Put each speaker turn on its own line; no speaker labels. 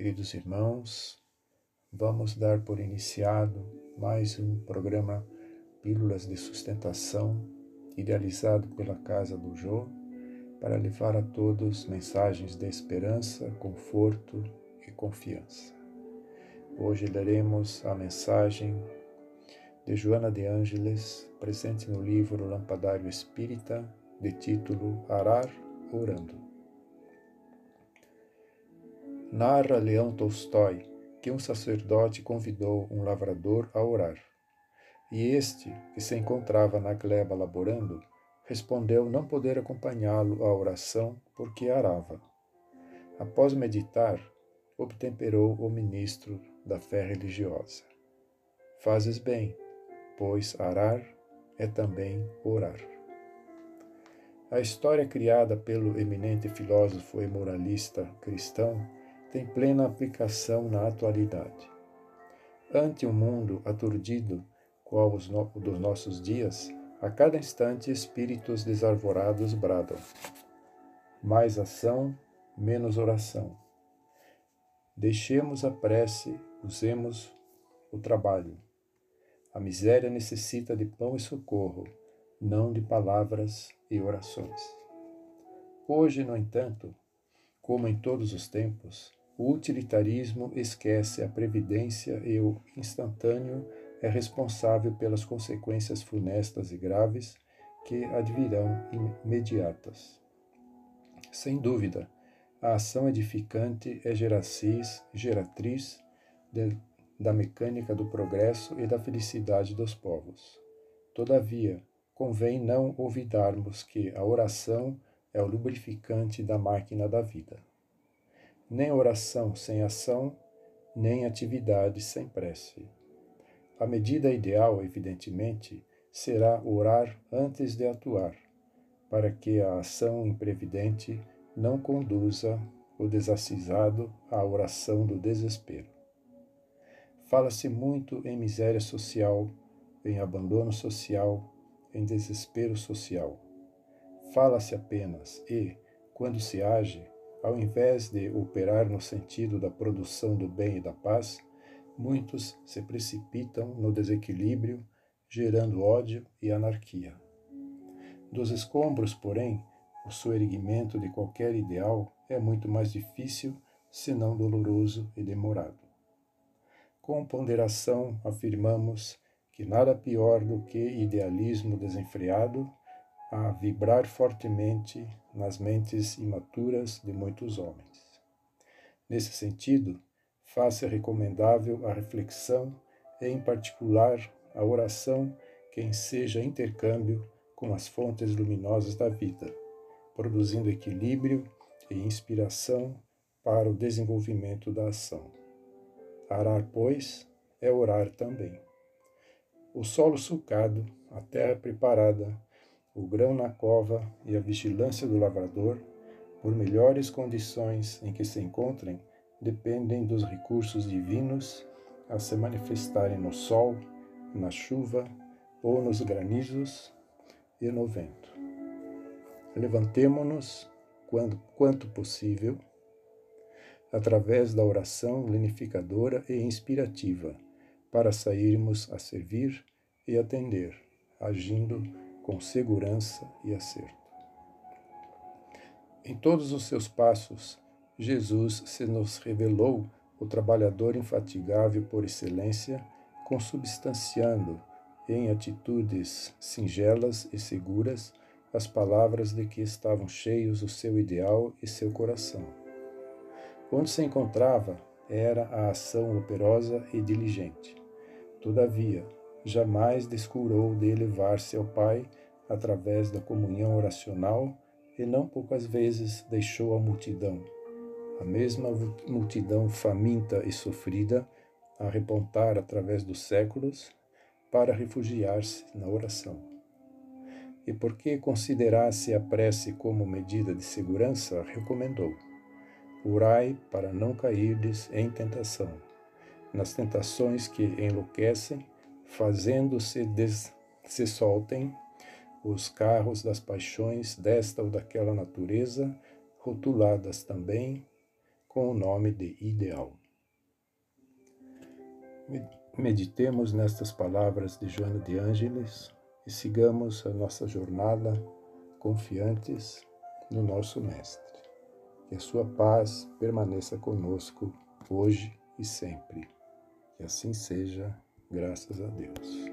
Queridos irmãos, vamos dar por iniciado mais um programa Pílulas de Sustentação, idealizado pela Casa do Jô, para levar a todos mensagens de esperança, conforto e confiança. Hoje leremos a mensagem de Joana de Ângeles, presente no livro Lampadário Espírita, de título Arar Orando. Narra Leão Tolstói que um sacerdote convidou um lavrador a orar. E este, que se encontrava na gleba laborando, respondeu não poder acompanhá-lo à oração porque arava. Após meditar, obtemperou o ministro da fé religiosa. Fazes bem, pois arar é também orar. A história criada pelo eminente filósofo e moralista cristão tem plena aplicação na atualidade. Ante um mundo aturdido, qual os no, dos nossos dias, a cada instante espíritos desarvorados bradam. Mais ação, menos oração. Deixemos a prece, usemos o trabalho. A miséria necessita de pão e socorro, não de palavras e orações. Hoje, no entanto, como em todos os tempos, o utilitarismo esquece a previdência e o instantâneo é responsável pelas consequências funestas e graves que advirão imediatas. Sem dúvida, a ação edificante é geracis, geratriz de, da mecânica do progresso e da felicidade dos povos. Todavia, convém não olvidarmos que a oração é o lubrificante da máquina da vida. Nem oração sem ação, nem atividade sem prece. A medida ideal, evidentemente, será orar antes de atuar, para que a ação imprevidente não conduza o desacisado à oração do desespero. Fala-se muito em miséria social, em abandono social, em desespero social. Fala-se apenas e, quando se age, ao invés de operar no sentido da produção do bem e da paz, muitos se precipitam no desequilíbrio, gerando ódio e anarquia. Dos escombros, porém, o soerguimento de qualquer ideal é muito mais difícil, se não doloroso e demorado. Com ponderação, afirmamos que nada pior do que idealismo desenfreado a vibrar fortemente nas mentes imaturas de muitos homens. Nesse sentido, faz-se recomendável a reflexão e, em particular, a oração que enseja intercâmbio com as fontes luminosas da vida, produzindo equilíbrio e inspiração para o desenvolvimento da ação. Arar, pois, é orar também o solo sulcado, a terra preparada, o grão na cova e a vigilância do lavrador, por melhores condições em que se encontrem, dependem dos recursos divinos a se manifestarem no sol, na chuva ou nos granizos e no vento. Levantemo-nos, quando quanto possível, através da oração lenificadora e inspirativa para sairmos a servir e atender, agindo com segurança e acerto. Em todos os seus passos, Jesus se nos revelou o trabalhador infatigável por excelência, consubstanciando em atitudes singelas e seguras as palavras de que estavam cheios o seu ideal e seu coração. Onde se encontrava era a ação operosa e diligente. Todavia, jamais descurou de elevar-se ao Pai através da comunhão oracional e não poucas vezes deixou a multidão, a mesma multidão faminta e sofrida, a repontar através dos séculos para refugiar-se na oração. E porque considerasse a prece como medida de segurança, recomendou: Orai para não cairdes em tentação nas tentações que enlouquecem, fazendo-se se soltem os carros das paixões desta ou daquela natureza, rotuladas também com o nome de ideal. Meditemos nestas palavras de Joana de Ângeles e sigamos a nossa jornada confiantes no nosso Mestre. Que a sua paz permaneça conosco hoje e sempre. Que assim seja, graças a Deus.